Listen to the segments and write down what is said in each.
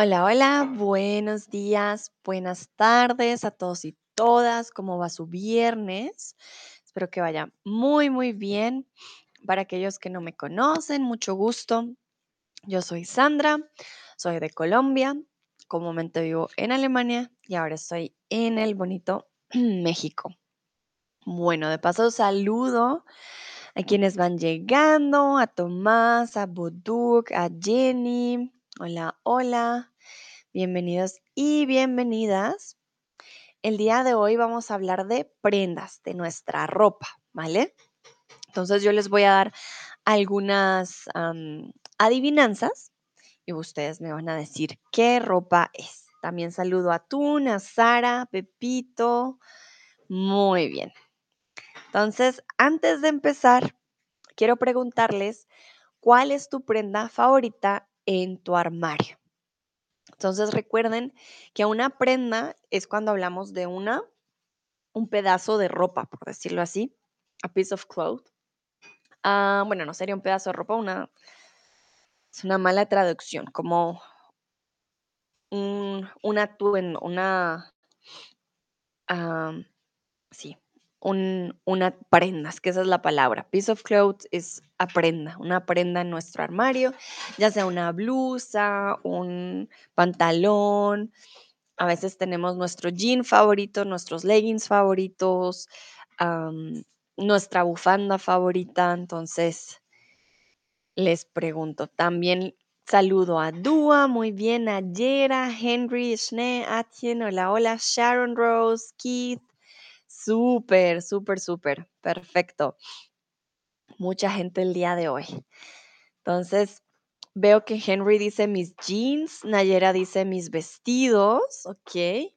Hola, hola, buenos días, buenas tardes a todos y todas. ¿Cómo va su viernes? Espero que vaya muy, muy bien. Para aquellos que no me conocen, mucho gusto. Yo soy Sandra, soy de Colombia. Comúnmente vivo en Alemania y ahora estoy en el bonito México. Bueno, de paso saludo a quienes van llegando, a Tomás, a Buduk, a Jenny. Hola, hola. Bienvenidos y bienvenidas. El día de hoy vamos a hablar de prendas, de nuestra ropa, ¿vale? Entonces yo les voy a dar algunas adivinanzas y ustedes me van a decir qué ropa es. También saludo a Tuna, Sara, Pepito. Muy bien. Entonces, antes de empezar, quiero preguntarles, ¿cuál es tu prenda favorita en tu armario? Entonces recuerden que una prenda es cuando hablamos de una, un pedazo de ropa, por decirlo así, a piece of cloth. Ah, bueno, no sería un pedazo de ropa, una, es una mala traducción, como un, un atuendo, una, sí, un, una prenda, es que esa es la palabra. Piece of cloth es a prenda, una prenda en nuestro armario, ya sea una blusa, un pantalón, A veces tenemos nuestro jean favorito, nuestros leggings favoritos, nuestra bufanda favorita. Entonces, les pregunto. También saludo a Dua, muy bien, a Yera, Henry, Schnee, Atien, hola, hola, Sharon Rose, Keith. Súper, súper, súper. Perfecto. Mucha gente el día de hoy. Entonces, veo que Henry dice mis jeans, Nayera dice mis vestidos, ok.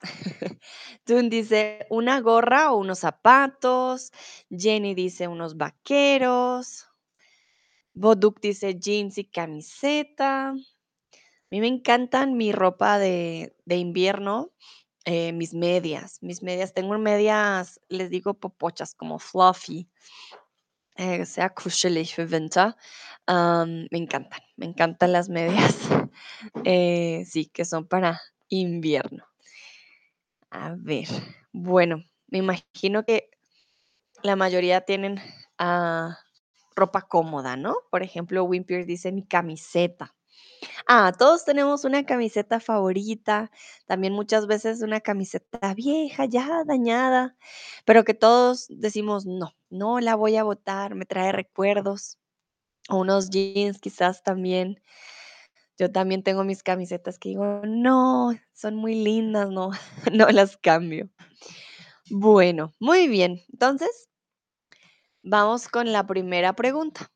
Tun dice una gorra o unos zapatos. Jenny dice unos vaqueros. Boduk dice jeans y camiseta. A mí me encantan mi ropa de, de invierno, eh, mis medias. Mis medias, tengo medias, les digo popochas, como fluffy. Eh, sea kuschelig für Winter. Me encantan, me encantan las medias. eh, sí, que son para invierno. A ver, bueno, me imagino que la mayoría tienen ah, ropa cómoda, ¿no? Por ejemplo, Wimpier dice mi camiseta. Ah, todos tenemos una camiseta favorita, también muchas veces una camiseta vieja, ya dañada, pero que todos decimos, no, no la voy a botar, me trae recuerdos. O unos jeans quizás también. Yo también tengo mis camisetas que digo, no, son muy lindas, no, no las cambio. Bueno, muy bien. Entonces, vamos con la primera pregunta.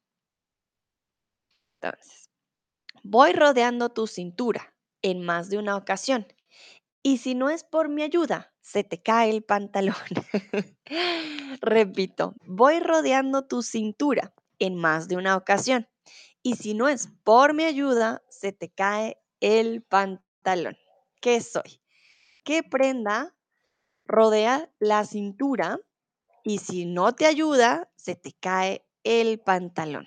Entonces, voy rodeando tu cintura en más de una ocasión. Y si no es por mi ayuda, se te cae el pantalón. Repito, voy rodeando tu cintura en más de una ocasión. Y si no es por mi ayuda, se te cae el pantalón. ¿Qué soy? ¿Qué prenda rodea la cintura y si no te ayuda, se te cae el pantalón?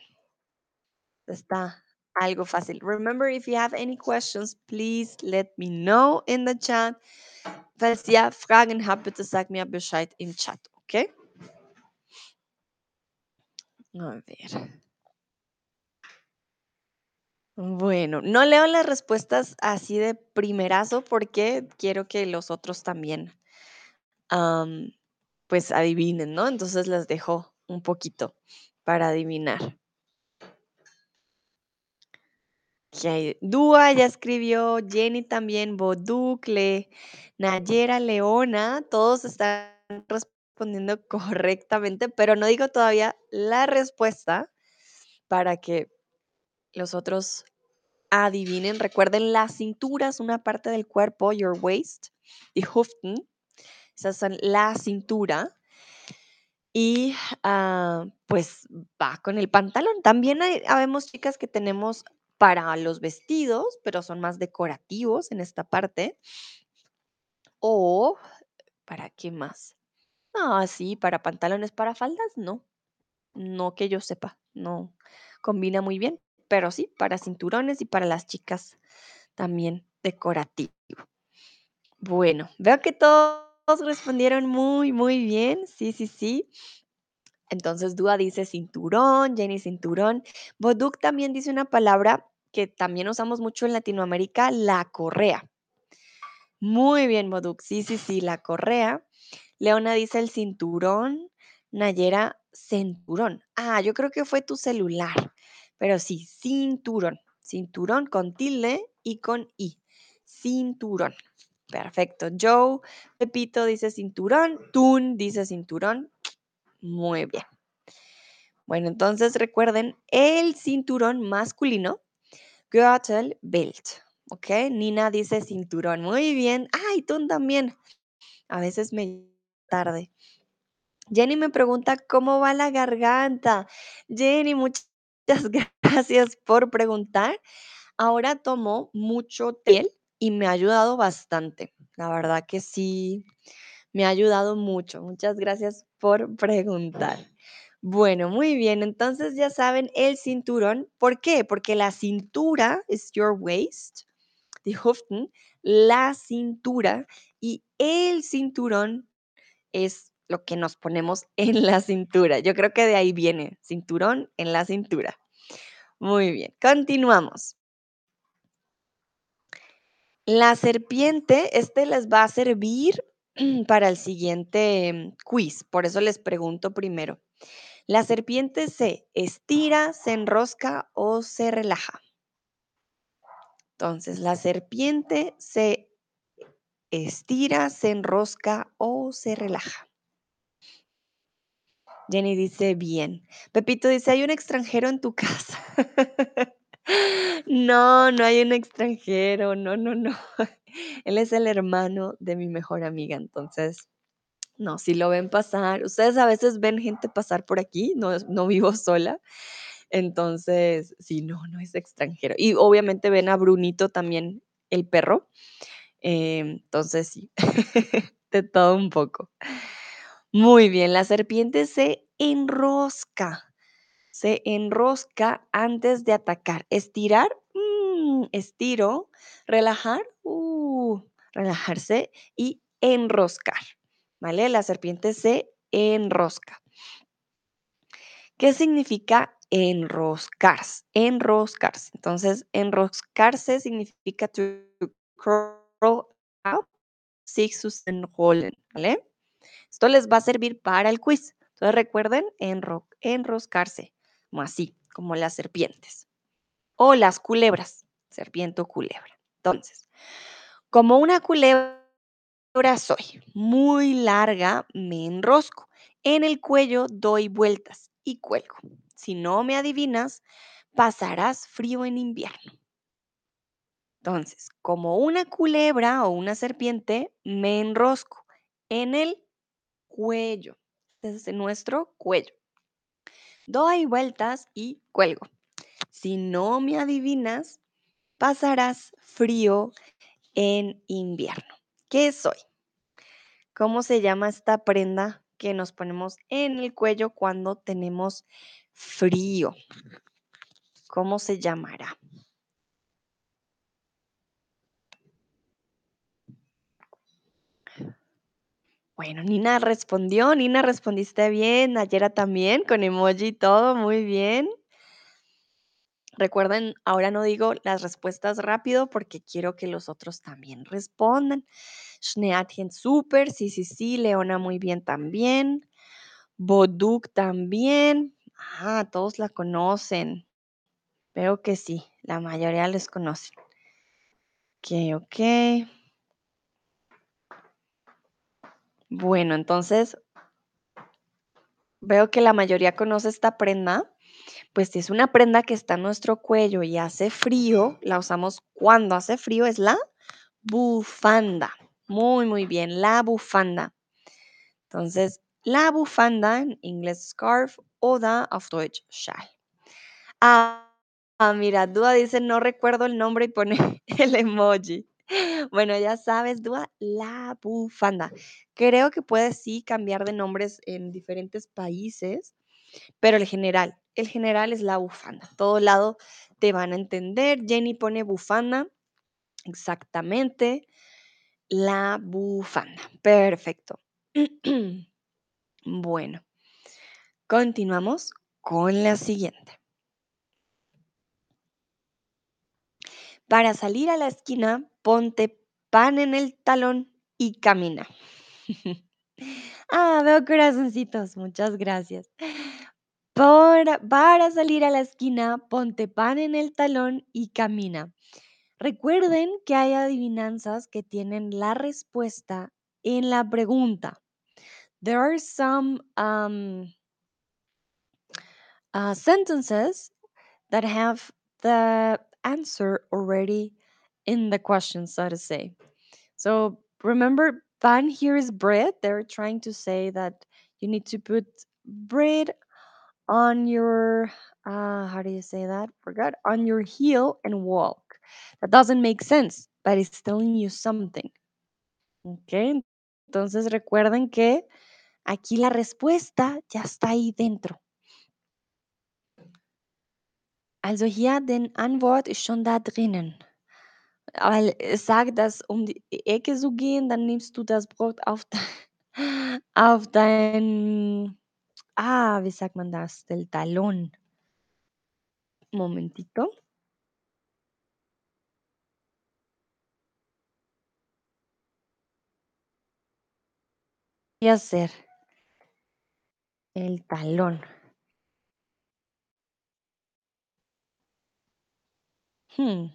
Está algo fácil. Remember, if you have any questions, please let me know in the chat. Falls ihr Fragen habt, bitte sag mir Bescheid im Chat, ¿ok? A ver. Bueno, no leo las respuestas así de primerazo porque quiero que los otros también, am, pues adivinen, ¿no? Entonces las dejo un poquito para adivinar. Dúa ya escribió, Jenny también, Boducle, Nayera, Leona, todos están respondiendo correctamente, pero no digo todavía la respuesta para que los otros adivinen. Recuerden, la cintura es una parte del cuerpo, your waist, y Huften, esas son la cintura. Y ah, pues va con el pantalón. También hay, habemos chicas que tenemos para los vestidos, pero son más decorativos en esta parte. O, ¿para qué más? Ah, sí, para pantalones, para faldas, no. No que yo sepa, no combina muy bien. pero sí, para cinturones y para las chicas también decorativo. Bueno, veo que todos respondieron muy, muy bien. Sí, sí, sí. Entonces, Dúa dice cinturón, Jenny cinturón. Boduk también dice una palabra que también usamos mucho en Latinoamérica, la correa. Muy bien, Boduk. Sí, sí, sí, la correa. Leona dice el cinturón. Nayera, cinturón. Ah, yo creo que fue tu celular. Pero sí, cinturón. Cinturón con tilde y con i. Cinturón. Perfecto. Joe, Pepito dice cinturón. Tun dice cinturón. Muy bien. Bueno, entonces recuerden el cinturón masculino, Gürtel Belt. ¿Ok? Nina dice cinturón. Muy bien. Ay, tú también. A veces me tarde. Jenny me pregunta cómo va la garganta. Jenny, muchas gracias por preguntar. Ahora tomo mucho té y me ha ayudado bastante. La verdad que sí, me ha ayudado mucho. Muchas gracias por preguntar. Bueno, muy bien. Entonces ya saben el cinturón. ¿Por qué? Porque la cintura es your waist, die Hüften, la cintura y el cinturón es lo que nos ponemos en la cintura. Yo creo que de ahí viene, cinturón en la cintura. Muy bien, continuamos. La serpiente, este les va a servir para el siguiente mm, quiz, por eso les pregunto primero. ¿La serpiente se estira, se enrosca o se relaja? Entonces, la serpiente se estira, se enrosca o se relaja. Jenny dice bien. Pepito dice, hay un extranjero en tu casa. no, no hay un extranjero, no, no, no. Él es el hermano de mi mejor amiga, entonces, no, si lo ven pasar, ustedes a veces ven gente pasar por aquí, no, no vivo sola, entonces, sí, no, no es extranjero. Y obviamente ven a Brunito también, el perro, em, entonces sí, de todo un poco. Muy bien, la serpiente se enrosca, se enrosca antes de atacar. Estirar, mm, estiro, relajar, uh, relajarse y enroscar, ¿vale? La serpiente se enrosca. ¿Qué significa enroscarse? Enroscarse. Entonces, enroscarse significa to curl up, sich zusammenrollen, ¿vale? Esto les va a servir para el quiz. Entonces, recuerden enro enroscarse, como así, como las serpientes. O las culebras, serpiente o culebra. Entonces, como una culebra soy muy larga, me enrosco. En el cuello doy vueltas y cuelgo. Si no me adivinas, pasarás frío en invierno. Entonces, como una culebra o una serpiente, me enrosco en el cuello, desde nuestro cuello. Doy vueltas y cuelgo. Si no me adivinas, pasarás frío en invierno. ¿Qué soy? ¿Cómo se llama esta prenda que nos ponemos en el cuello cuando tenemos frío? ¿Cómo se llamará? Bueno, Nina respondió, Nina respondiste bien, Nayera también, con emoji y todo, muy bien. Recuerden, ahora no digo las respuestas rápido porque quiero que los otros también respondan. Schneatien, súper, sí, sí, sí, Leona muy bien también. Boduk también. Ah, todos la conocen. Veo que sí, la mayoría les conocen. Ok, ok. Bueno, entonces veo que la mayoría conoce esta prenda. Pues es una prenda que está en nuestro cuello y hace frío, la usamos cuando hace frío, es la bufanda. Muy, muy bien, la bufanda. Entonces, la bufanda, en inglés scarf, oder auf Deutsch Schal. Ah, ah, mira, Dua dice, no recuerdo el nombre y pone el emoji. Bueno, ya sabes, Dua, la bufanda. Creo que puede sí cambiar de nombres en diferentes países, pero el general, el general es la bufanda. Todo lado te van a entender. Jenny pone bufanda. Exactamente. La bufanda. Perfecto. Bueno, continuamos con la siguiente. Para salir a la esquina, ponte pan en el talón y camina. ah, veo corazoncitos. Muchas gracias. Para, para salir a la esquina, ponte pan en el talón y camina. Recuerden que hay adivinanzas que tienen la respuesta en la pregunta. There are some um, uh, sentences that have the answer already in the question, so to say. So remember, pan here is bread. They're trying to say that you need to put bread on your, uh, how do you say that? Forgot. On your heel and walk. That doesn't make sense, but it's telling you something. Ok, entonces recuerden que aquí la respuesta ya está ahí dentro. Also hier den Antwort ist schon da drinnen. Weil es sagt, dass um die Ecke zu gehen, dann nimmst du das Brot auf, de auf dein, ah, wie sagt man? Del talón. Momentito. Y hacer el talón. Hmm.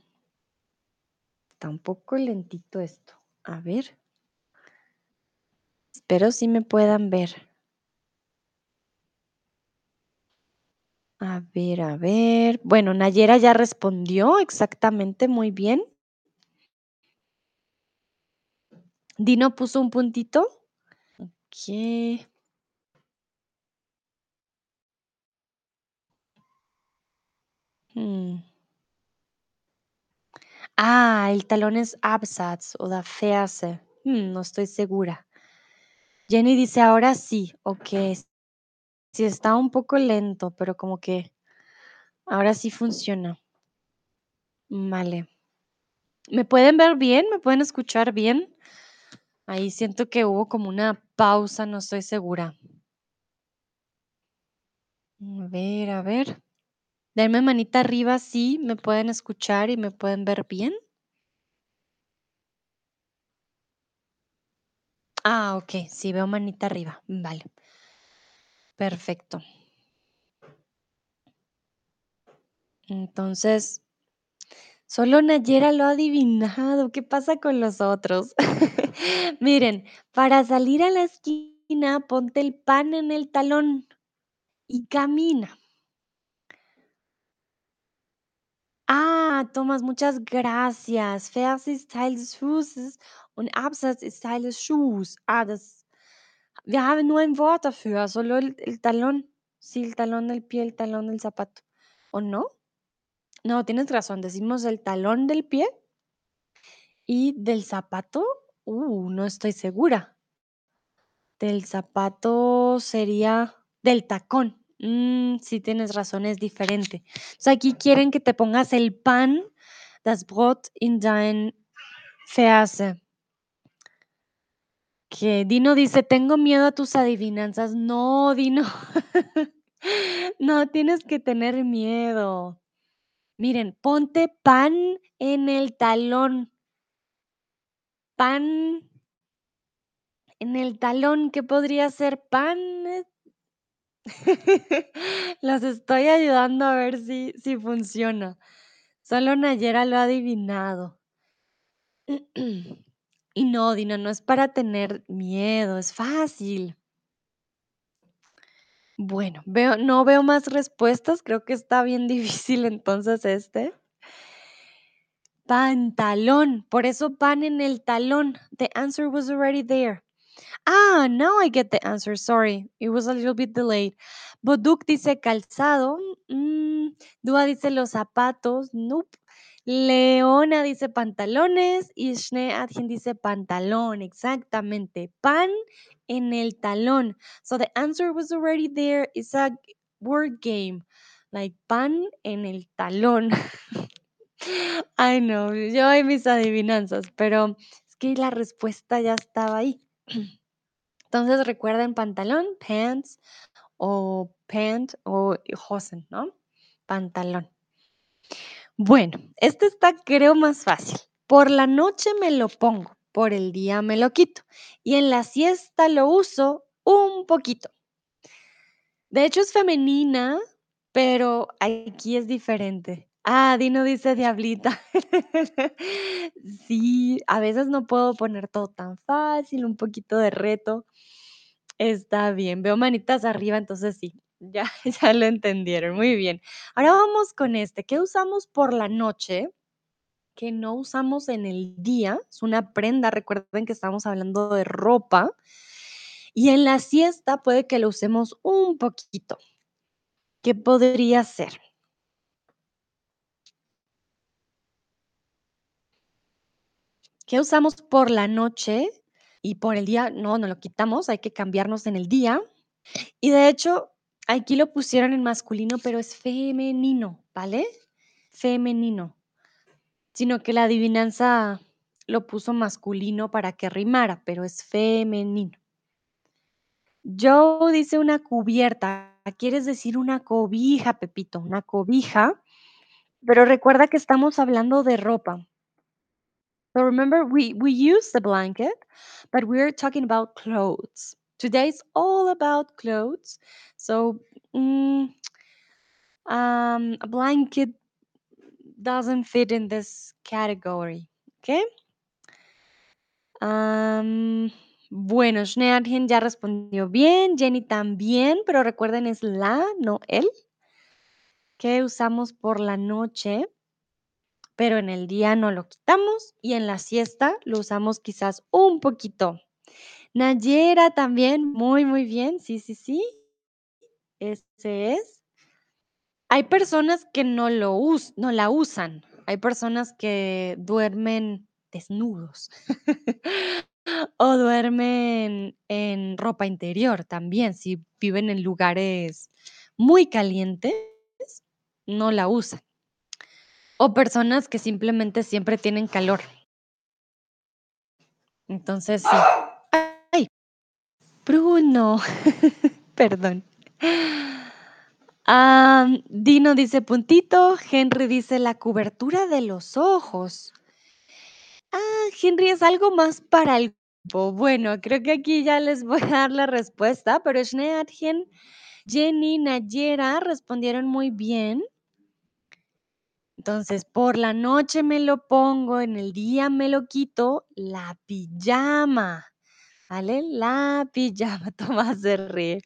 Está un poco lentito esto. A ver. Espero si me puedan ver. A ver, a ver. Bueno, Nayera ya respondió exactamente muy bien. Dino puso un puntito. Ok. Hmm. Ah, el talón es Absatz o da Ferse. Hmm, no estoy segura. Jenny dice ahora sí. Ok. Sí, está un poco lento, pero como que ahora sí funciona. Vale. ¿Me pueden ver bien? ¿Me pueden escuchar bien? Ahí siento que hubo como una pausa, no estoy segura. A ver, a ver. Denme manita arriba si me pueden escuchar y me pueden ver bien. Ah, ok, sí veo manita arriba. Vale. Perfecto. Entonces, solo Nayera lo ha adivinado. ¿Qué pasa con los otros? Miren, para salir a la esquina, ponte el pan en el talón y camina. Ah, Thomas, muchas gracias. Vers ist Teil des Fußes und Absatz ist Teil Schuhs. Ah, das, haben nur ein Wort dafür, solo el, el talón. Sí, el talón del pie, el talón del zapato. ¿O no? No, tienes razón, decimos el talón del pie y del zapato. Uh, no estoy segura. Del zapato sería del tacón. Mm, sí, tienes razón, es diferente. Sea, aquí quieren que te pongas el pan, das Brot in dein Ferse. Que Dino dice, tengo miedo a tus adivinanzas. No, Dino. no, tienes que tener miedo. Miren, ponte pan en el talón. Pan en el talón, ¿qué podría ser pan? Los estoy ayudando a ver si, si funciona. Solo Nayera lo ha adivinado. Y no, Dina, no es para tener miedo, es fácil. Bueno, veo, no veo más respuestas, creo que está bien difícil entonces este. Pantalón, por eso pan en el talón. The answer was already there. Ah, now I get the answer. Sorry, it was a little bit delayed. Boduk dice calzado. Mm, Dua dice los zapatos. Nope. Leona dice pantalones y Shne Adjen dice pantalón. Exactamente. Pan en el talón. So the answer was already there. Isaac, word game, like pan en el talón. Ay, no, yo y mis adivinanzas, pero es que la respuesta ya estaba ahí. Entonces recuerden pantalón, pants o pant o hosen, ¿no? Pantalón. Bueno, este está creo más fácil. Por la noche me lo pongo, por el día me lo quito y en la siesta lo uso un poquito. De hecho es femenina, pero aquí es diferente. Ah, Dino dice diablita. Sí, a veces no puedo poner todo tan fácil, un poquito de reto. Está bien, veo manitas arriba, entonces sí, ya, ya lo entendieron, muy bien. Ahora vamos con este, ¿qué usamos por la noche? Que no usamos en el día, es una prenda, recuerden que estamos hablando de ropa. Y en la siesta puede que lo usemos un poquito. ¿Qué podría ser? ¿Qué usamos por la noche y por el día? No, no lo quitamos, hay que cambiarnos en el día. Y de hecho, aquí lo pusieron en masculino, pero es femenino, ¿vale? Femenino. Sino que la adivinanza lo puso masculino para que rimara, pero es femenino. Joe dice una cubierta. Quieres decir una cobija, Pepito, una cobija. Pero recuerda que estamos hablando de ropa. So remember, we, we use the blanket, but we're talking about clothes. Today's all about clothes. So mm, um, a blanket doesn't fit in this category. Okay. Am, bueno, Schneadjen ya respondió bien, Jenny también, pero recuerden es la, no él. ¿Qué usamos por la noche? pero en el día no lo quitamos y en la siesta lo usamos quizás un poquito. Nayera también, muy, muy bien, sí, sí, sí. Ese es. Hay personas que no, lo us no la usan. Hay personas que duermen desnudos o duermen en ropa interior también. Si viven en lugares muy calientes, no la usan. O personas que simplemente siempre tienen calor. Entonces. ¡Ay! Bruno, perdón. Dino dice puntito, Henry dice la cobertura de los ojos. Ah, Henry es algo más para el Bueno, creo que aquí ya les voy a dar la respuesta, pero Schneadjen, Jenny, Nayera respondieron muy bien. Entonces, por la noche me lo pongo, en el día me lo quito, la pijama, ¿vale? La pijama, Tomás se ríe.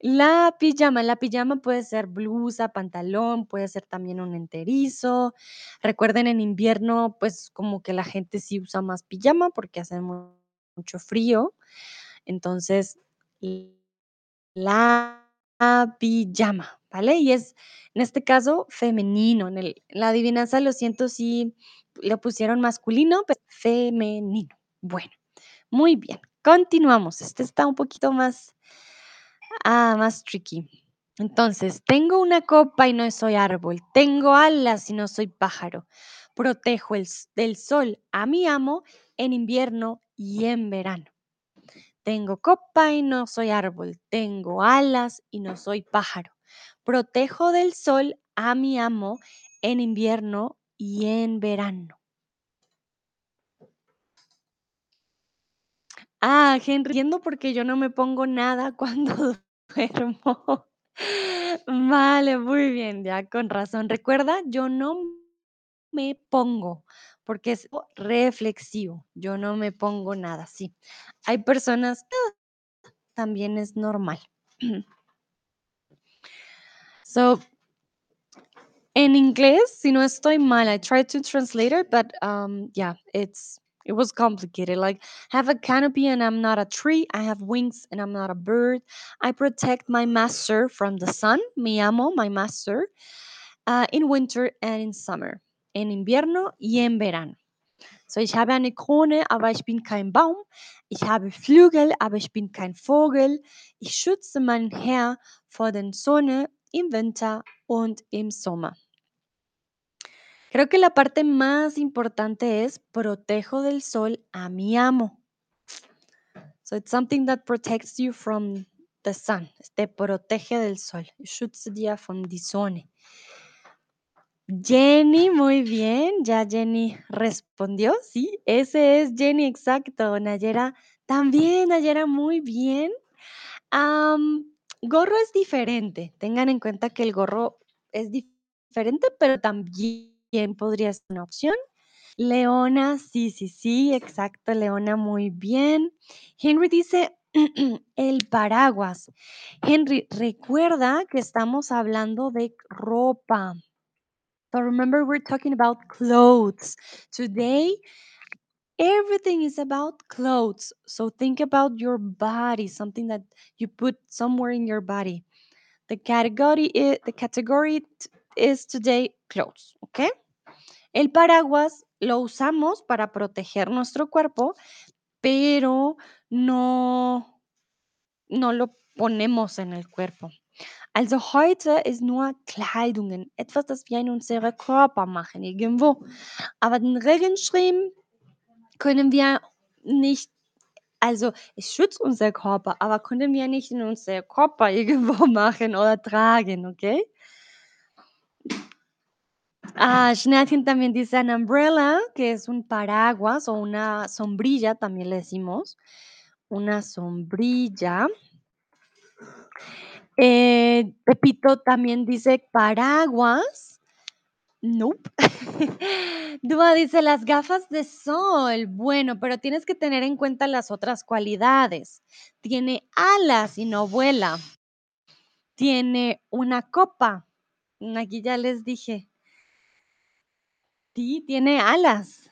La pijama, la pijama puede ser blusa, pantalón, puede ser también un enterizo. Recuerden, en invierno, pues como que la gente sí usa más pijama porque hace mucho frío. Entonces, la pijama, ¿vale? Y es, en este caso, femenino. En, la adivinanza, lo siento si lo pusieron masculino, pero femenino. Bueno, muy bien. Continuamos. Este está un poquito más, ah, más tricky. Entonces, tengo una copa y no soy árbol. Tengo alas y no soy pájaro. Protejo el, del sol a mi amo en invierno y en verano. Tengo copa y no soy árbol, tengo alas y no soy pájaro. Protejo del sol a mi amo en invierno y en verano. Ah, Henry, porque yo no me pongo nada cuando Vale, muy bien, ya con razón. Recuerda, yo no me pongo, porque es reflexivo. Yo no me pongo nada, sí. Hay personas también es normal. so, en inglés, si no estoy mal, I tried to translate it, but um, yeah, it's it was complicated. Like, have a canopy and I'm not a tree. I have wings and I'm not a bird. I protect my master from the sun. Mi amo, my master, uh, in winter and in summer. En invierno y en verano. So, ich habe eine Krone, aber ich bin kein Baum. Ich habe Flügel, aber ich bin kein Vogel. Ich schütze meinen Herr vor der Sonne im Winter und im Sommer. Creo que la parte más importante es protejo del sol a mi amo. So it's something that protects you from the sun. Te protege del sol. Ich schütze dir die Sonne. Jenny, muy bien. Ya Jenny respondió. Sí, ese es Jenny, exacto. Nayera también, Nayera, muy bien. Gorro es diferente. Tengan en cuenta que el gorro es dif- diferente, pero también podría ser una opción. Leona, sí, sí, sí, exacto, Leona, muy bien. Henry dice el paraguas. Henry, recuerda que estamos hablando de ropa. So remember, we're talking about clothes. Today, everything is about clothes. So think about your body, something that you put somewhere in your body. The category, the category is today clothes, okay? El paraguas lo usamos para proteger nuestro cuerpo, pero no, no lo ponemos en el cuerpo. Also heute ist nur Kleidungen, etwas, das wir in unserem Körper machen, irgendwo. Aber den Regenschirm können wir nicht, also es schützt unser Körper, aber können wir nicht in unser Körper irgendwo machen oder tragen, okay? Ah, también dice an umbrella, que es un paraguas o una sombrilla, también le decimos. Una sombrilla. Eh, Pepito también dice paraguas. Nope. Dúa dice las gafas de sol. Bueno, pero tienes que tener en cuenta las otras cualidades. Tiene alas y no vuela. Tiene una copa. Aquí ya les dije. Sí, tiene alas.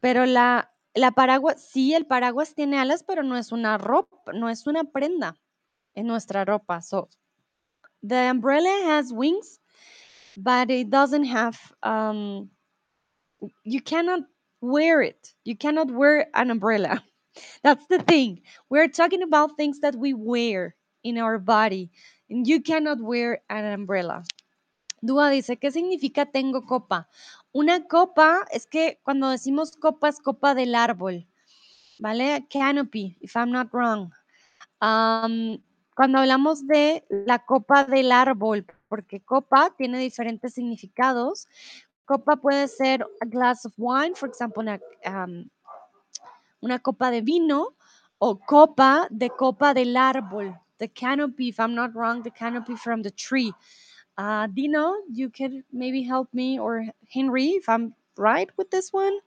Pero la, la paraguas, sí, el paraguas tiene alas, pero no es una ropa, no es una prenda en nuestra ropa. So, the umbrella has wings, but it doesn't have, um, you cannot wear it. You cannot wear an umbrella. That's the thing. We're talking about things that we wear in our body. And you cannot wear an umbrella. Dúa dice, ¿qué significa tengo copa? Una copa es que cuando decimos copa es copa del árbol, ¿vale? Canopy, if I'm not wrong. Am, cuando hablamos de la copa del árbol, porque copa tiene diferentes significados. Copa puede ser a glass of wine, una, am, una copa de vino o copa de copa del árbol. The canopy, if I'm not wrong, the canopy from the tree. Uh, Dino, you could maybe help me or Henry if I'm right with this one.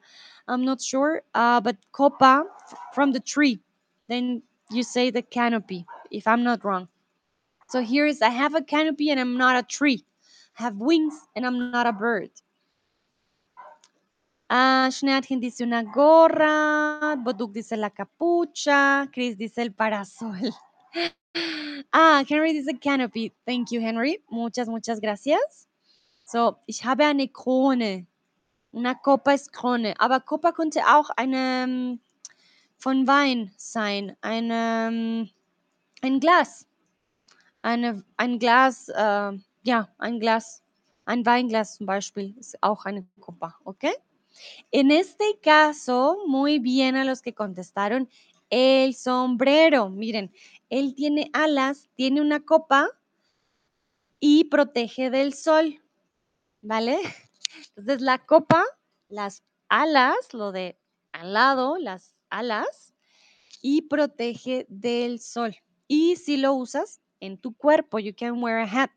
I'm not sure. Uh, but copa from the tree. Then you say the canopy if I'm not wrong. So here is I have a canopy and I'm not a tree. I have wings and I'm not a bird. Ah, Schneatchen dice una gorra, Boduk dice la capucha, Chris dice el parasol. Ah, Henry dice canopy. Thank you, Henry. Muchas, muchas gracias. So, ich habe eine Krone. Una Copa ist Krone. Aber Copa könnte auch eine ähm, von Wein sein. Eine, ähm, ein Glas. Eine, ein Glas, äh, ja, ein Glas. Ein Weinglas zum Beispiel ist auch eine Copa, ¿ok? En este caso, muy bien a los que contestaron el sombrero. Miren, él tiene alas, tiene una copa y protege del sol, ¿vale? Entonces la copa, las alas, lo de al lado, las alas, y protege del sol. Y si lo usas en tu cuerpo, you can wear a hat,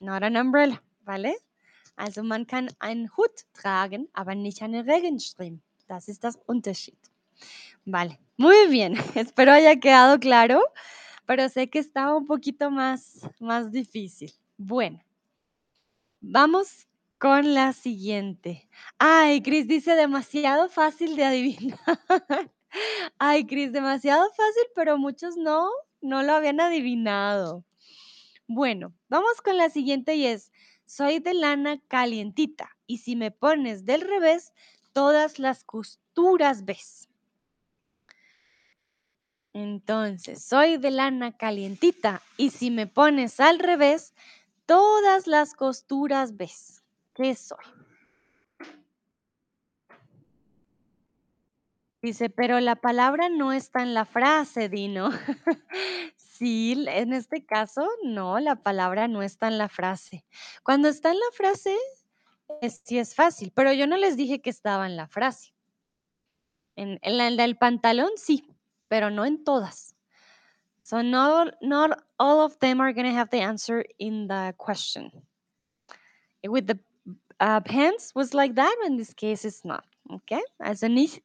not an umbrella, ¿vale? Also man kann einen Hut tragen, aber nicht einen Regenschirm. Das ist das Unterschied. Vale, muy bien. Espero haya quedado claro, pero sé que estaba un poquito más, más difícil. Bueno, vamos con la siguiente. Ay, Cris dice demasiado fácil de adivinar. Ay, Cris, demasiado fácil, pero muchos no, no lo habían adivinado. Bueno, vamos con la siguiente y es, soy de lana calientita y si me pones del revés, todas las costuras ves. Entonces, soy de lana calientita y si me pones al revés, todas las costuras ves. ¿Qué soy? Dice, pero la palabra no está en la frase, Dino. Sí, en este caso, no, la palabra no está en la frase. Cuando está en la frase, sí es fácil, pero yo no les dije que estaba en la frase. En, en la del pantalón, sí, pero no en todas. So not, not all of them are going to have the answer in the question. With the uh, pants was like that, but in this case it's not. Okay? Also nicht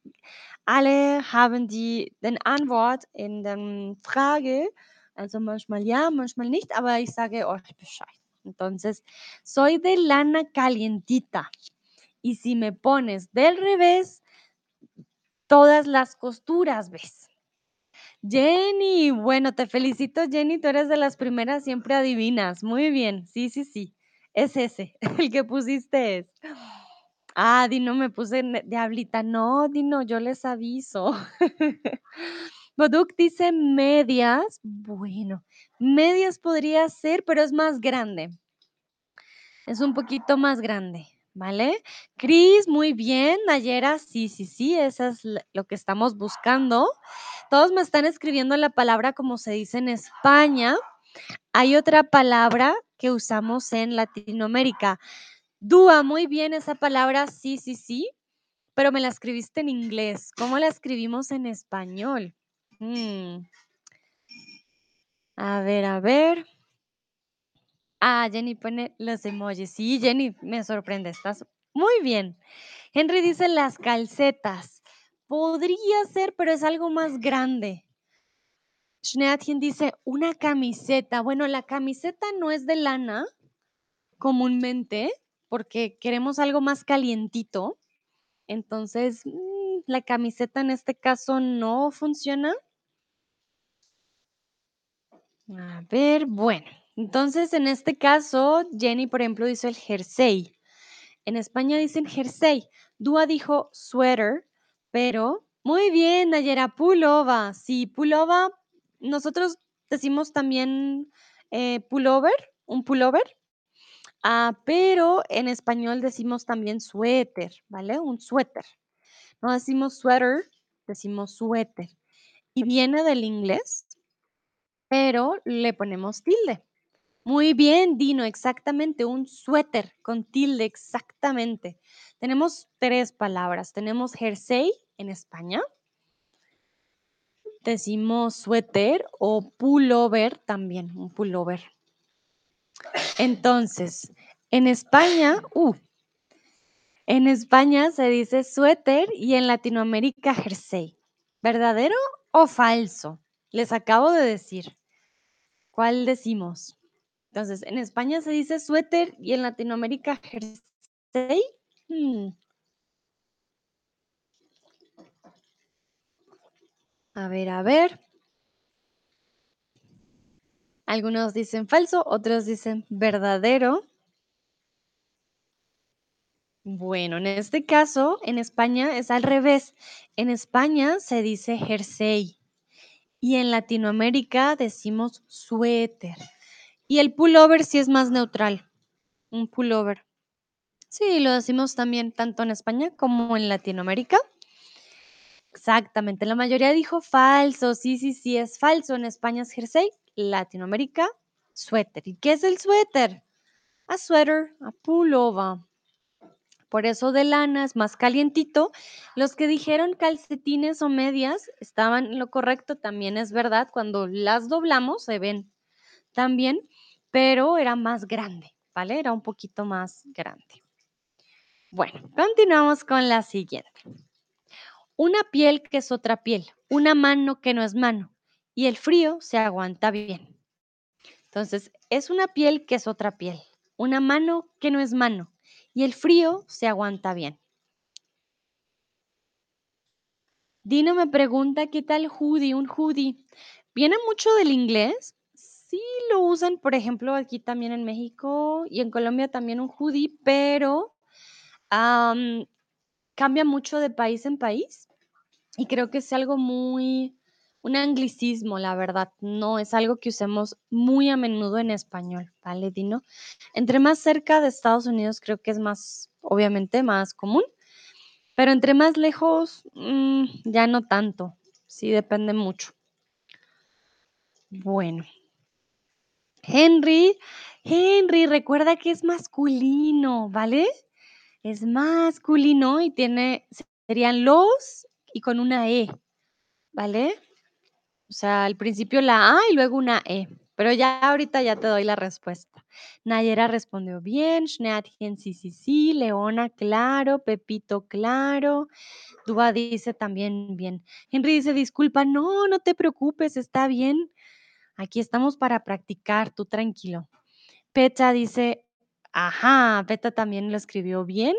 alle haben die den Antwort in der Frage. Also manchmal ja, manchmal nicht, aber ich sage euch Bescheid. Entonces, soy de lana calientita. Y si me pones del revés, todas las costuras ves. Jenny, bueno, te felicito, Jenny, tú eres de las primeras, siempre adivinas. Muy bien, sí, sí, sí. Es ese, el que pusiste es. Ah, Dino, me puse diablita. No, Dino, yo les aviso. Boduk dice medias. Bueno, medias podría ser, pero es más grande. Es un poquito más grande, ¿vale? Cris, muy bien. Nayera, sí, sí, sí, eso es lo que estamos buscando. Todos me están escribiendo la palabra como se dice en España. Hay otra palabra que usamos en Latinoamérica. Dúa, muy bien esa palabra, sí, sí, sí, pero me la escribiste en inglés. ¿Cómo la escribimos en español? Mm, a ver, a ver. Ah, Jenny pone los emojis. Sí, Jenny, me sorprende. Estás muy bien. Henry dice las calcetas. Podría ser, pero es algo más grande. Schneatchen dice una camiseta. Bueno, la camiseta no es de lana comúnmente porque queremos algo más calientito. Entonces, mm, la camiseta en este caso no funciona. A ver, bueno, entonces en este caso, Jenny, por ejemplo, dice el jersey. En España dicen jersey. Dúa dijo sweater, pero muy bien, Nayera, pullover. Sí, pullover, nosotros decimos también eh, pullover, un pullover, ah, pero en español decimos también suéter, ¿vale? Un suéter. No decimos sweater, decimos suéter. Y viene del inglés, pero le ponemos tilde. Muy bien, Dino, exactamente, un suéter con tilde, exactamente. Tenemos tres palabras. Tenemos jersey en España, decimos suéter o pullover también, un pullover. Entonces, en España, uh, en España se dice suéter y en Latinoamérica jersey. ¿Verdadero o falso? Les acabo de decir. ¿Cuál decimos? Entonces, en España se dice suéter y en Latinoamérica jersey. Hmm, A ver, a ver. Algunos dicen falso, otros dicen verdadero. Bueno, en este caso, en España es al revés. En España se dice jersey y en Latinoamérica decimos suéter. Y el pullover sí es más neutral, un pullover. Sí, lo decimos también tanto en España como en Latinoamérica. Exactamente, la mayoría dijo falso. Sí, sí, sí, es falso. En España es jersey, Latinoamérica, suéter. ¿Y qué es el suéter? A sweater, a pullover. Por eso de lana es más calientito. Los que dijeron calcetines o medias estaban en lo correcto, también es verdad. Cuando las doblamos se ven también, pero era más grande, ¿vale? Era un poquito más grande. Bueno, continuamos con la siguiente. Una piel que es otra piel, una mano que no es mano, y el frío se aguanta bien. Entonces, es una piel que es otra piel, una mano que no es mano, y el frío se aguanta bien. Dino me pregunta qué tal hoodie, un hoodie. ¿Viene mucho del inglés? Sí lo usan, por ejemplo, aquí también en México y en Colombia también un hoodie, pero am, cambia mucho de país en país y creo que es algo muy, un anglicismo, la verdad, no es algo que usemos muy a menudo en español, ¿vale, Dino? Entre más cerca de Estados Unidos creo que es más, obviamente, más común, pero entre más lejos, mm, ya no tanto, sí depende mucho. Bueno. Henry, Henry, recuerda que es masculino, ¿vale? Es masculino y tiene, serían los y con una E, ¿vale? O sea, al principio la A y luego una E, pero ya ahorita ya te doy la respuesta. Nayera respondió bien, Schneatchen sí, sí, sí, Leona, claro, Pepito, claro, Dúa dice también bien. Henry dice, disculpa, no, no te preocupes, está bien. Aquí estamos para practicar, tú tranquilo. Peta dice, ajá, Peta también lo escribió bien.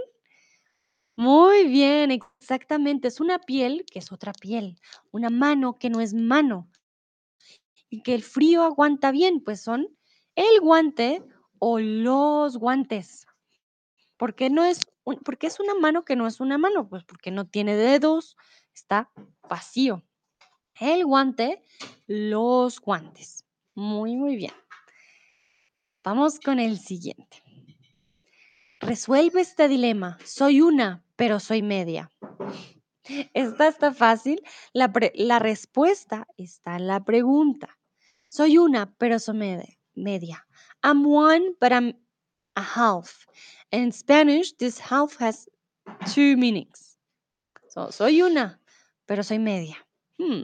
Muy bien, exactamente. Es una piel que es otra piel, una mano que no es mano. Y que el frío aguanta bien, pues son el guante o los guantes. ¿Por qué no es, porque es una mano que no es una mano? Pues porque no tiene dedos, está vacío. El guante, los guantes. Muy, muy bien. Vamos con el siguiente. Resuelve este dilema. Soy una, pero soy media. Esta está fácil. La, respuesta está en la pregunta. Soy una, pero soy media. media. I'm one, but I'm a half. In Spanish, this half has two meanings. So, soy una, pero soy media. Hmm.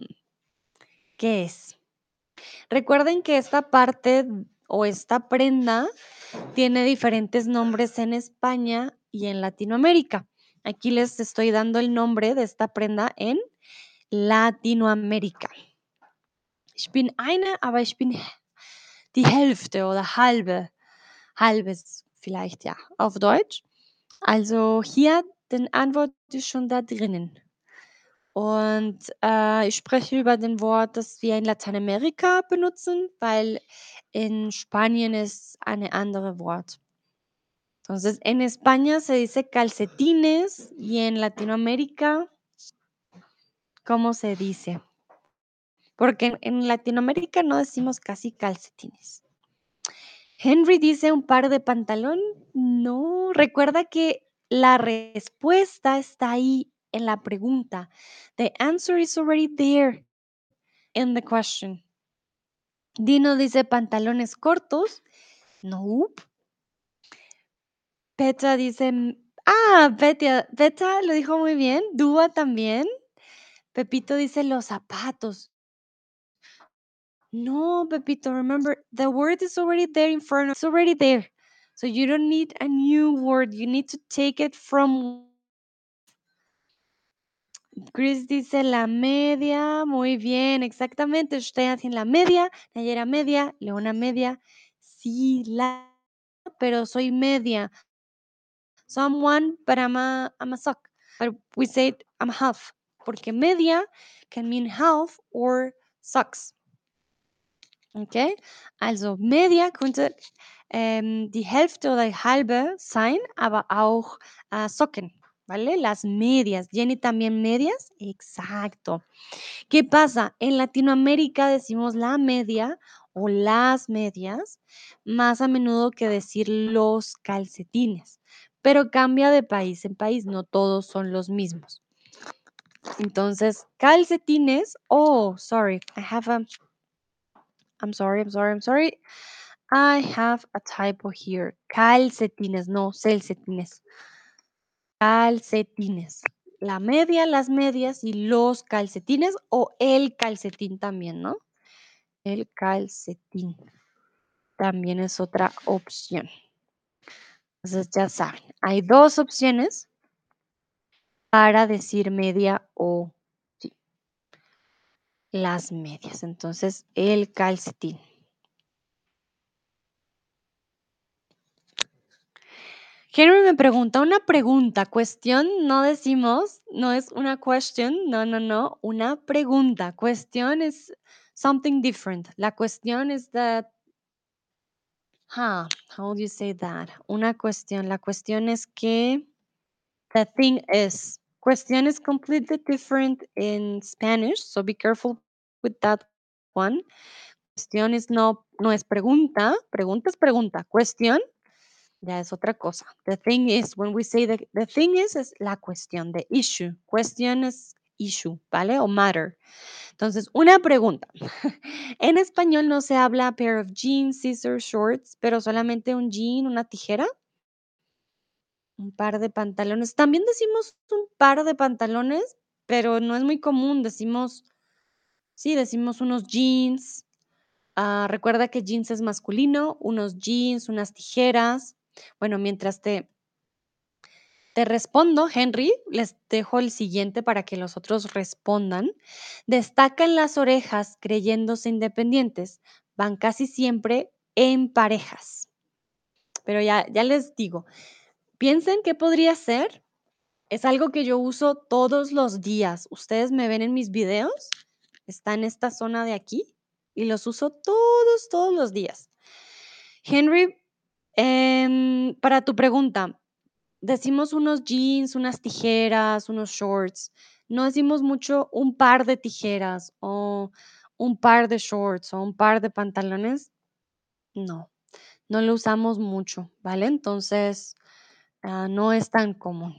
¿Qué es? Recuerden que esta parte o esta prenda tiene diferentes nombres en España y en Latinoamérica. Aquí les estoy dando el nombre de esta prenda en Latinoamérica. Ich bin eine, aber ich bin die Hälfte oder halbe. Halbes vielleicht, ja, auf Deutsch. Also hier, den Antwort ist schon da drinnen. Und äh, ich spreche über den Wort, das wir in Lateinamerika benutzen, weil in Spanien ist eine andere Wort. Entonces, en España se dice calcetines y en Latinoamérica, ¿cómo se dice? Porque en Latinoamérica no decimos casi calcetines. Henry dice un par de pantalón. No, recuerda que la respuesta está ahí en la pregunta. The answer is already there in the question. Dino dice pantalones cortos. Nope. Petra dice, ah, Petra, Petra lo dijo muy bien. Dúa también. Pepito dice los zapatos. No, Pepito, remember, the word is already there in front of It's already there. So you don't need a new word. You need to take it from Chris dice la media, muy bien, exactamente. Usted en la media, Nayera media, Leona media. Sí, la, pero soy media. Someone, but I'm a, I'm a sock. But we say I'm half, porque media can mean half or socks. Okay, also media könnte ähm, die Hälfte oder halbe sein, aber auch äh, Socken. ¿Vale? Las medias. Jenny también medias. Exacto. ¿Qué pasa? En Latinoamérica decimos la media o las medias más a menudo que decir los calcetines, pero cambia de país en país, no todos son los mismos. Entonces, calcetines, oh, sorry, I have a, I'm sorry, I'm sorry, I'm sorry. I have a typo here. Calcetines, no, calcetines. Calcetines. La media, las medias y los calcetines o el calcetín también, ¿no? El calcetín. También es otra opción. Entonces ya saben, hay dos opciones para decir media o sí, las medias. Entonces, el calcetín. Henry me pregunta una pregunta, cuestión, no decimos, no es una question, no, no, no, una pregunta. Cuestión es something different. La cuestión es that, huh, how do you say that? Una cuestión, la cuestión es que the thing is, cuestión is completely different in Spanish, so be careful with that one. Cuestión is no, no es pregunta. Pregunta es pregunta. Cuestión ya es otra cosa. The thing is, when we say the, the thing is, es la cuestión, the issue. Question es issue, ¿vale? O matter. Entonces, una pregunta. en español no se habla pair of jeans, scissors, shorts, pero solamente un jean, una tijera. Un par de pantalones. También decimos un par de pantalones, pero no es muy común. Decimos, sí, decimos unos jeans. Ah, recuerda que jeans es masculino, unos jeans, unas tijeras. Bueno, mientras te, te respondo, Henry, les dejo el siguiente para que los otros respondan. Destacan las orejas creyéndose independientes. Van casi siempre en parejas. Pero ya, ya les digo, piensen qué podría ser. Es algo que yo uso todos los días. Ustedes me ven en mis videos. Está en esta zona de aquí y los uso todos, todos los días. Henry, em, para tu pregunta, decimos unos jeans, unas tijeras, unos shorts. No decimos mucho un par de tijeras o un par de shorts o un par de pantalones. No, no lo usamos mucho, ¿vale? Entonces, ah, no es tan común.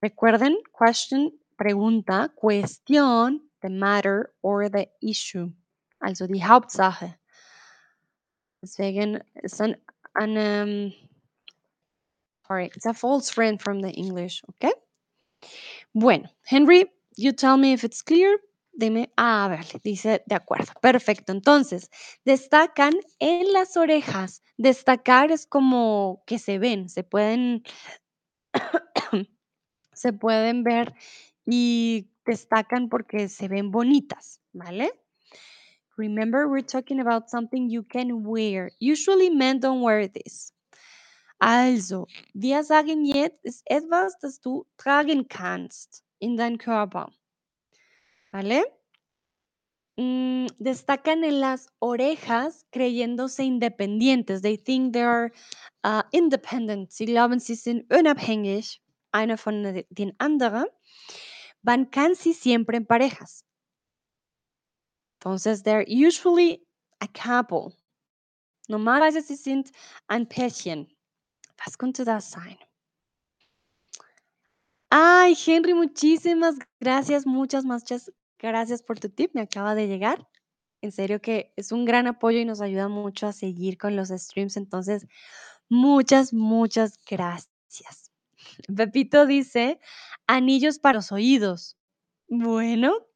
Recuerden, question, pregunta, cuestión, the matter or the issue. Also die Hauptsache. Deswegen ist ein, ein um, sorry, it's a false friend from the English, okay? Bueno, Henry, you tell me if it's clear. Dime, ah, vale, dice, de acuerdo, perfecto. Entonces, destacan en las orejas. Destacar es como que se ven, se pueden, se pueden ver y destacan porque se ven bonitas, ¿vale? Remember, we're talking about something you can wear. Usually men don't wear this. Also, wir sagen jetzt, ist etwas, das du tragen kannst in dein Körper. ¿Vale? Mm, destacan en las orejas creyéndose independientes. They think they are uh, independent. Sie glauben, sie sind unabhängig, einer von den anderen. Van casi siempre en parejas. Entonces, they're usually a couple. Normalerweise sie sind ein Pärchen. Was könnte das sein? Ay, Henry, muchísimas gracias, muchas, muchas gracias por tu tip, me acaba de llegar. En serio que es un gran apoyo y nos ayuda mucho a seguir con los streams. Entonces, muchas, muchas gracias. Pepito dice, anillos para los oídos. Bueno,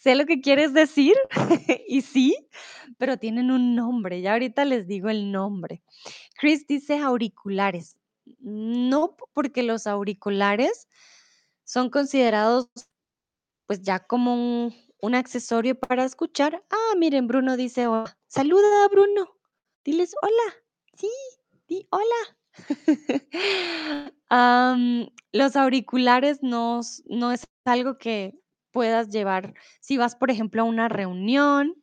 sé lo que quieres decir y sí, pero tienen un nombre. Ya ahorita les digo el nombre. Chris dice auriculares. No, porque los auriculares son considerados pues ya como un, accesorio para escuchar. Ah, miren, Bruno dice. Saluda, Bruno. Diles hola. Sí, di hola. Los auriculares no, no es algo que puedas llevar si vas, por ejemplo, a una reunión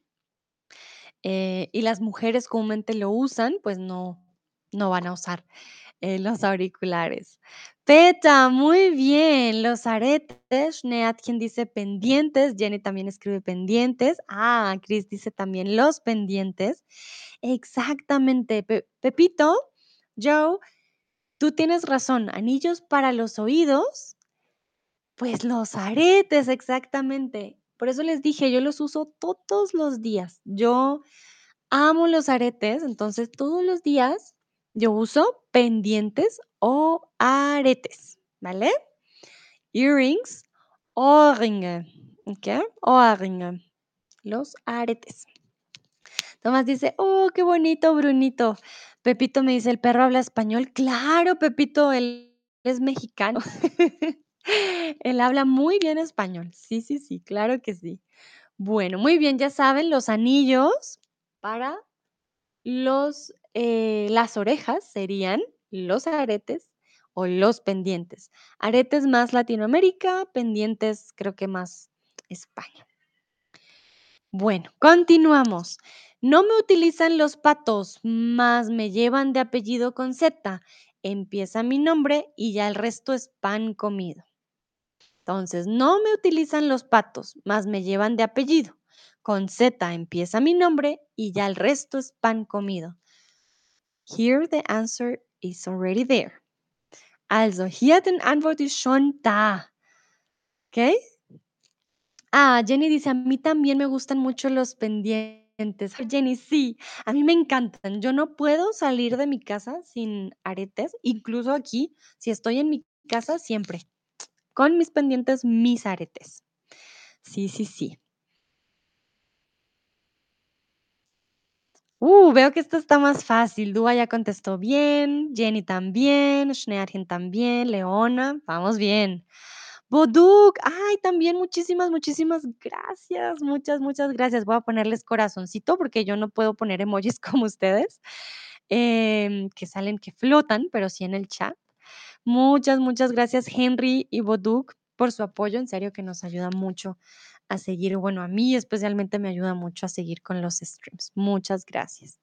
eh, y las mujeres comúnmente lo usan, pues no, no van a usar eh, los auriculares. Peta, muy bien. Los aretes. Neat, quien dice pendientes. Jenny también escribe pendientes. Ah, Chris dice también los pendientes. Exactamente. Pe- Pepito, Joe, tú tienes razón. Anillos para los oídos. Pues los aretes, exactamente. Por eso les dije, yo los uso todos los días. Yo amo los aretes, entonces todos los días yo uso pendientes o aretes, ¿vale? Earrings, Ohrringe, ¿ok? Ohrringe, los aretes. Tomás dice, oh, qué bonito, Brunito. Pepito me dice, ¿el perro habla español? Claro, Pepito, él es mexicano. Él habla muy bien español. Sí, sí, sí, claro que sí. Bueno, muy bien, ya saben, los anillos para los, eh, las orejas serían los aretes o los pendientes. Aretes más Latinoamérica, pendientes creo que más España. Bueno, continuamos. No me utilizan los patos, más me llevan de apellido con Z. Empieza mi nombre y ya el resto es pan comido. Entonces, no me utilizan los patos, más me llevan de apellido. con Z empieza mi nombre y ya el resto es pan comido. Here the answer is already there. Also, hier die Antwort ist schon da. ¿Ok? Ah, Jenny dice, a mí también me gustan mucho los pendientes. Jenny, sí, a mí me encantan. Yo no puedo salir de mi casa sin aretes, incluso aquí, si estoy en mi casa, siempre. Con mis pendientes, mis aretes. Sí, sí, sí. Uh, veo que esto está más fácil. Dúa ya contestó bien, Jenny también, Schnearchen también, Leona, vamos bien. Boduk, ay, también muchísimas, muchísimas gracias, muchas, muchas gracias. Voy a ponerles corazoncito porque yo no puedo poner emojis como ustedes, em, que salen, que flotan, pero sí en el chat. Muchas, muchas gracias Henry y Boduk por su apoyo, en serio que nos ayuda mucho a seguir, bueno, a mí especialmente me ayuda mucho a seguir con los streams. Muchas gracias.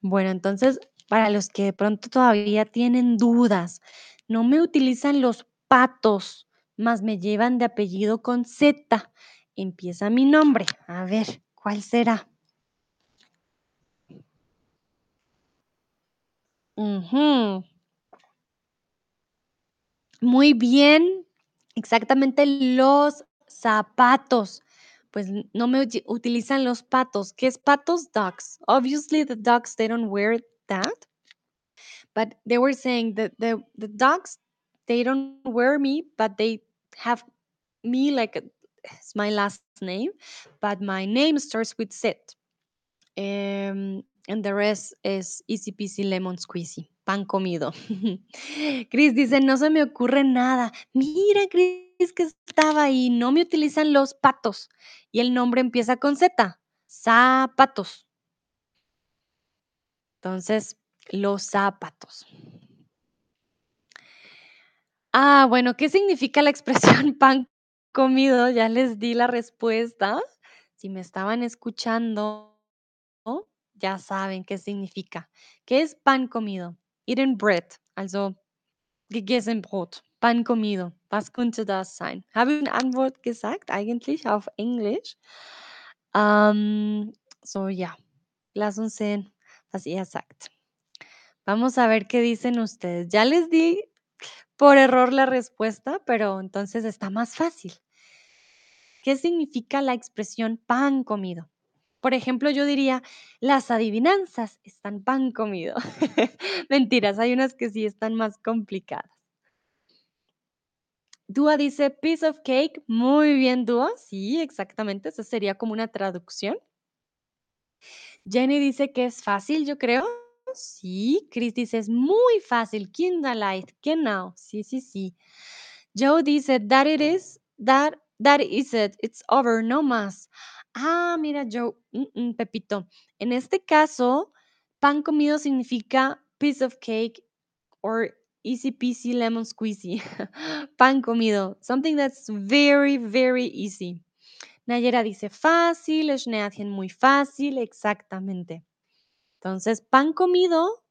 Bueno, entonces, para los que de pronto todavía tienen dudas, no me utilizan los patos, más me llevan de apellido con Z. Empieza mi nombre. A ver, ¿cuál será? Ujú. Muy bien, exactamente los zapatos. Pues no me uti- utilizan los patos. ¿Qué es patos? Dogs. Obviously, the dogs, they don't wear that. But they were saying that the, the dogs, they don't wear me, but they have me like it's my last name, but my name starts with Z. Um, and the rest is easy peasy lemon squeezy, pan comido. Chris dice, no se me ocurre nada. Mira, Chris, que estaba ahí. No me utilizan los patos. Y el nombre empieza con Z. Zapatos. Entonces, los zapatos. Ah, bueno, ¿qué significa la expresión pan comido? Ya les di la respuesta. Si me estaban escuchando, ya saben qué significa. ¿Qué es pan comido? Eaten bread, also gegessen Brot. Pan comido. Was könnte das sein? Habe ich eine Antwort gesagt eigentlich auf Englisch? Ähm, so, ja. Lass uns sehen, was ihr sagt. Vamos a ver qué dicen ustedes. Ya les di por error la respuesta, pero entonces está más fácil. ¿Qué significa la expresión pan comido? Por ejemplo, yo diría, las adivinanzas están pan comido. Mentiras, hay unas que sí están más complicadas. Dúa dice piece of cake. Muy bien, Dúa. Sí, exactamente. Esa sería como una traducción. Jenny dice que es fácil, yo creo. Sí. Chris dice es muy fácil. Kinderleicht. Genau. Sí, sí, sí. Joe dice that it is, that, that is it. It's over, no más. Ah, mira, Joe, mm, mm, Pepito. En este caso, pan comido significa piece of cake or easy peasy lemon squeezy. pan comido. Something that's very, very easy. Nayera dice fácil, Schneadchen muy fácil, exactamente. Entonces, pan comido,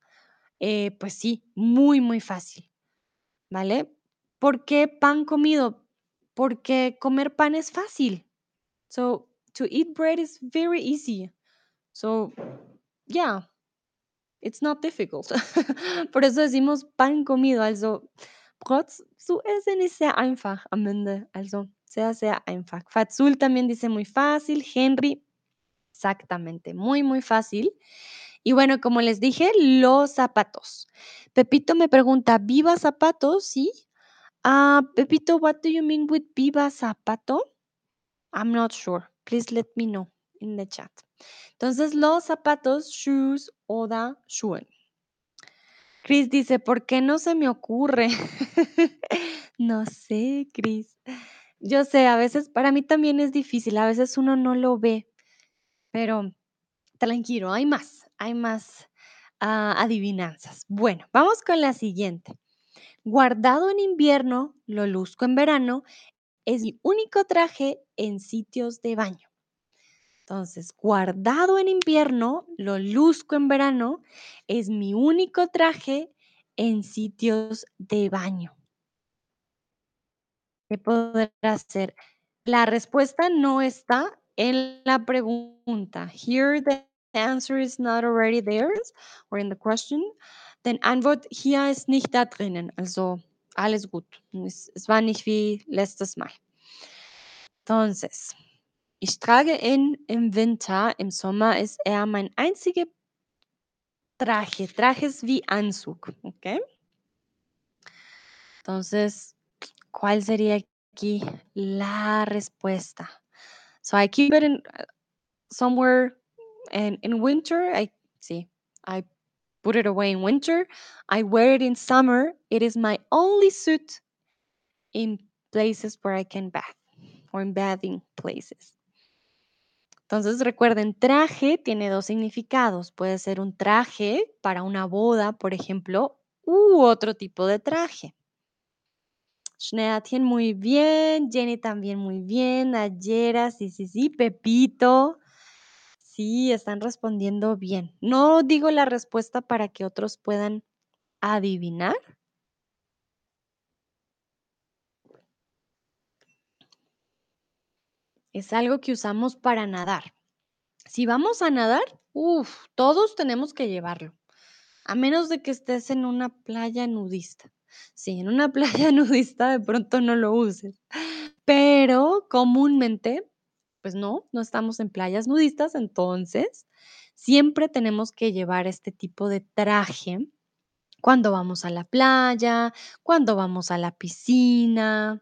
eh, pues sí, muy, muy fácil. ¿Vale? ¿Por qué pan comido? Porque comer pan es fácil. So, to eat bread is very easy. So, yeah, it's not difficult. Por eso decimos pan comido. Also, Brot zu essen ist sehr einfach am Ende. Also, sehr, sehr einfach. Fazul también dice muy fácil. Henry, exactamente, muy, muy fácil. Y bueno, como les dije, los zapatos. Pepito me pregunta, ¿viva zapatos? Sí. Ah, Pepito, what do you mean with viva zapato? I'm not sure. Please let me know in the chat. Entonces, los zapatos, shoes oder Schuhe. Chris dice, ¿por qué no se me ocurre? no sé, Chris. Yo sé, a veces para mí también es difícil, a veces uno no lo ve, pero tranquilo, hay más, hay más ah, adivinanzas. Bueno, vamos con la siguiente. Guardado en invierno, lo luzco en verano, es mi único traje en sitios de baño. Entonces, guardado en invierno, lo luzco en verano, es mi único traje en sitios de baño. ¿Qué podrá ser? La respuesta no está en la pregunta, here the answer is not already there or in the question, then Antwort hier ist nicht da drinnen. Also alles gut. Es, es war nicht wie letztes Mal. Entonces, ich trage ihn im Winter, im Sommer ist er mein einziger traje. Traje es wie Anzug, ¿ok? Entonces, ¿cuál sería aquí la respuesta? So I keep it in uh, somewhere in, in winter. I see. I put it away in winter. I wear it in summer. It is my only suit in places where I can bath or in bathing places. Entonces recuerden, traje tiene dos significados. Puede ser un traje para una boda, por ejemplo, u otro tipo de traje. Schneatien muy bien, Jenny también muy bien, Ayera, sí, sí, sí, Pepito. Sí, están respondiendo bien. No digo la respuesta para que otros puedan adivinar. Es algo que usamos para nadar. Si vamos a nadar, uff, todos tenemos que llevarlo. A menos de que estés en una playa nudista. Sí, en una playa nudista de pronto no lo uses. Pero comúnmente, pues no, no estamos en playas nudistas, entonces siempre tenemos que llevar este tipo de traje cuando vamos a la playa, cuando vamos a la piscina.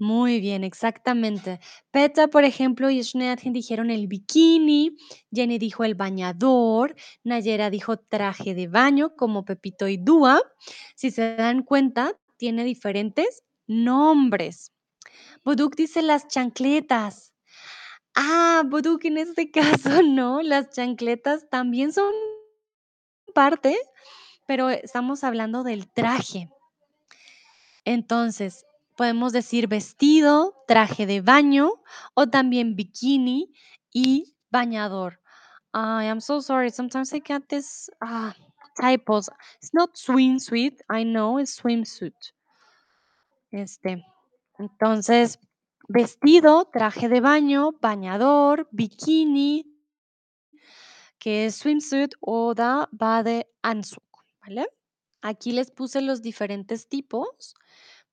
Muy bien, exactamente. Petra, por ejemplo, y Schneadchen dijeron el bikini, Jenny dijo el bañador, Nayera dijo traje de baño, como Pepito y Dúa. Si se dan cuenta, tiene diferentes nombres. Boduk dice las chancletas. Ah, Boduk en este caso no, las chancletas también son parte, pero estamos hablando del traje. Entonces, podemos decir vestido, traje de baño o también bikini y bañador. I am so sorry. Sometimes I get this uh, typos. It's not swimsuit. I know it's swimsuit. Este. Entonces, vestido, traje de baño, bañador, bikini, que es swimsuit o da badeanzug, ¿vale? Aquí les puse los diferentes tipos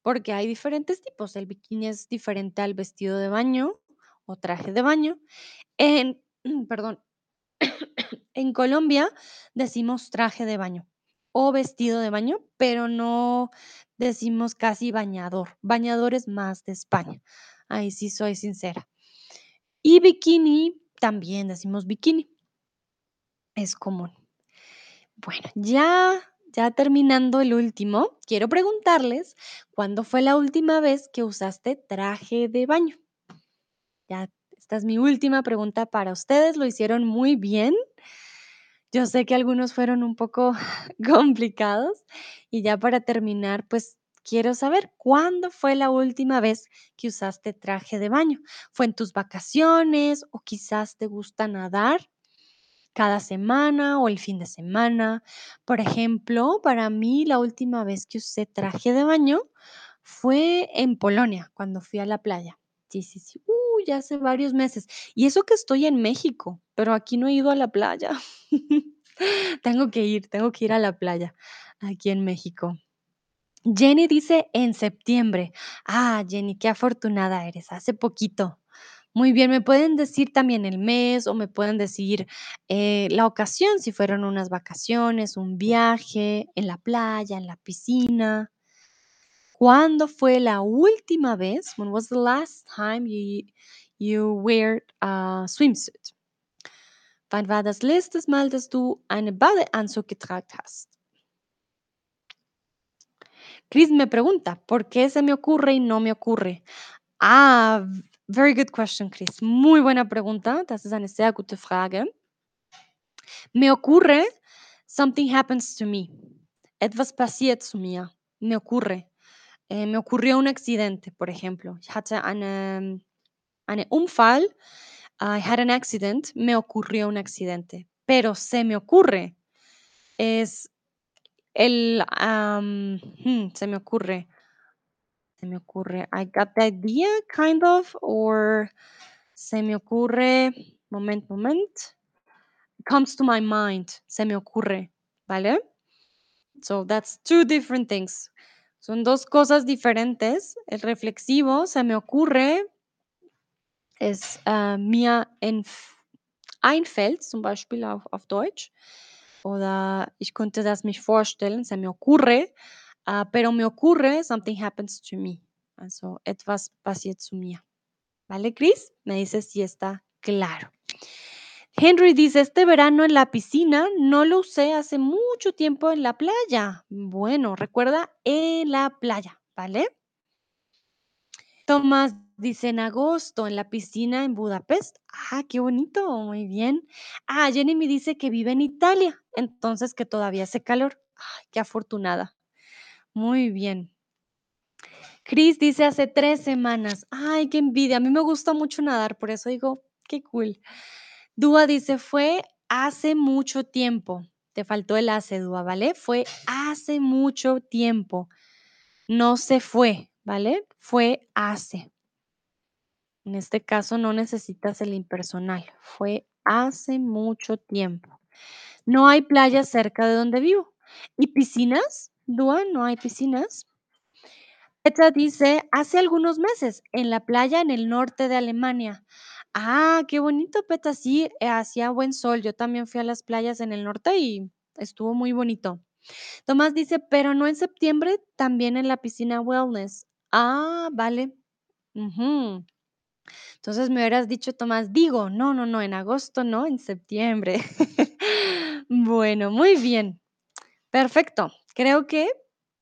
porque hay diferentes tipos. El bikini es diferente al vestido de baño o traje de baño. En, perdón, en Colombia decimos traje de baño o vestido de baño, pero no decimos casi bañador. Bañador es más de España. Ahí sí soy sincera. Y bikini, también decimos bikini. Es común. Bueno, ya ya terminando el último, quiero preguntarles, ¿cuándo fue la última vez que usaste traje de baño? Ya, esta es mi última pregunta para ustedes, lo hicieron muy bien. Yo sé que algunos fueron un poco complicados y ya para terminar, pues quiero saber cuándo fue la última vez que usaste traje de baño. ¿Fue en tus vacaciones o quizás te gusta nadar? cada semana o el fin de semana. Por ejemplo, para mí la última vez que usé traje de baño fue en Polonia, cuando fui a la playa. Sí, sí, sí. Uh, ya hace varios meses. Y eso que estoy en México, pero aquí no he ido a la playa. tengo que ir, tengo que ir a la playa aquí en México. Jenny dice en septiembre. Ah, Jenny, qué afortunada eres. Hace poquito. Muy bien, me pueden decir también el mes o me pueden decir eh, la ocasión, si fueron unas vacaciones, un viaje, en la playa, en la piscina. ¿Cuándo fue la última vez? When was the last time you, you wear a swimsuit? Wann war das letzte Mal, dass du einen Badeanzug getragen hast? Chris me pregunta, ¿por qué se me ocurre y no me ocurre? Ah, very good question, Chris. Muy buena pregunta. Das ist eine sehr gute Frage. Me ocurre, something happens to me. Etwas passiert zu mir. Me ocurre. Eh, me ocurrió un accidente, por ejemplo. Eine, einen Unfall. I had an accident. Me ocurrió un accidente. Pero se me ocurre. Es el, hmm, se me ocurre. Se me ocurre. I got the idea, kind of, or Se me ocurre, moment, moment. Comes to my mind. Se me ocurre, ¿vale? So that's two different things. Son dos cosas diferentes. El reflexivo, se me ocurre, es äh, mir entf einfällt, zum Beispiel auf, auf Deutsch. Oder ich könnte das mich vorstellen, se me ocurre, äh, pero me ocurre, something happens to me. Also etwas passiert zu mir. ¿Vale, Chris? Me dices si está claro. Henry dice, este verano en la piscina no lo usé hace mucho tiempo en la playa. Bueno, recuerda, en la playa, ¿vale? Tomás dice, en agosto en la piscina en Budapest. Ah, qué bonito, muy bien. Ah, Jenny me dice que vive en Italia, entonces que todavía hace calor. Ay, qué afortunada. Muy bien. Chris dice hace tres semanas. Ay, qué envidia. A mí me gusta mucho nadar, por eso digo, qué cool. Dúa dice, fue hace mucho tiempo. Te faltó el hace, Dúa, ¿vale? Fue hace mucho tiempo. No se fue, ¿vale? Fue hace. En este caso no necesitas el impersonal. Fue hace mucho tiempo. No hay playas cerca de donde vivo. ¿Y piscinas? Dúa, no hay piscinas. Petra dice, hace algunos meses, en la playa en el norte de Alemania. Ah, qué bonito, Petra. Sí, eh, hacía buen sol. Yo también fui a las playas en el norte y estuvo muy bonito. Tomás dice, pero no en septiembre, también en la piscina wellness. Ah, vale. Entonces me hubieras dicho, Tomás, digo, no, no, no, en agosto, no, en septiembre. Bueno, muy bien. Perfecto. Creo que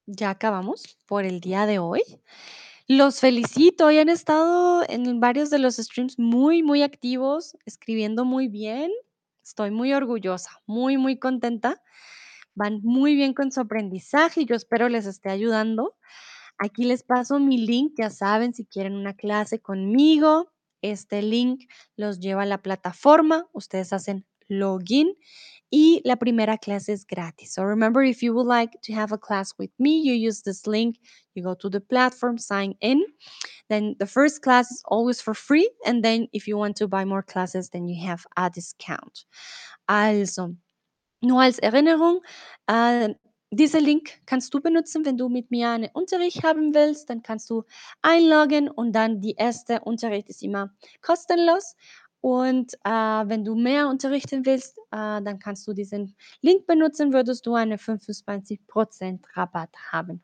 ya acabamos por el día de hoy. Los felicito, hoy han estado en varios de los streams muy, muy activos, escribiendo muy bien. Estoy muy orgullosa, muy, muy contenta. Van muy bien con su aprendizaje y yo espero les esté ayudando. Aquí les paso mi link, ya saben, si quieren una clase conmigo, este link los lleva a la plataforma, ustedes hacen login y la primera clase es gratis. So remember, if you would like to have a class with me, you use this link, you go to the platform, sign in. Then the first class is always for free. And then if you want to buy more classes, then you have a discount. Also, nur als Erinnerung, äh, Diesen Link kannst du benutzen, wenn du mit mir einen Unterricht haben willst. Dann kannst du einloggen und dann die erste Unterricht ist immer kostenlos. Und äh, wenn du mehr unterrichten willst, äh, dann kannst du diesen Link benutzen, würdest du einen 25% Rabatt haben.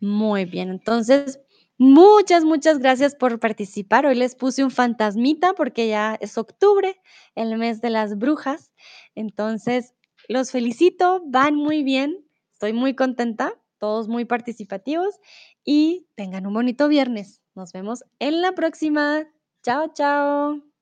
Muy bien, entonces muchas, muchas gracias por participar. Hoy les puse un fantasmita porque ya es octubre, el mes de las brujas. Entonces, los felicito, van muy bien. Estoy muy contenta, todos muy participativos y tengan un bonito viernes. Nos vemos en la próxima. Chao, chao.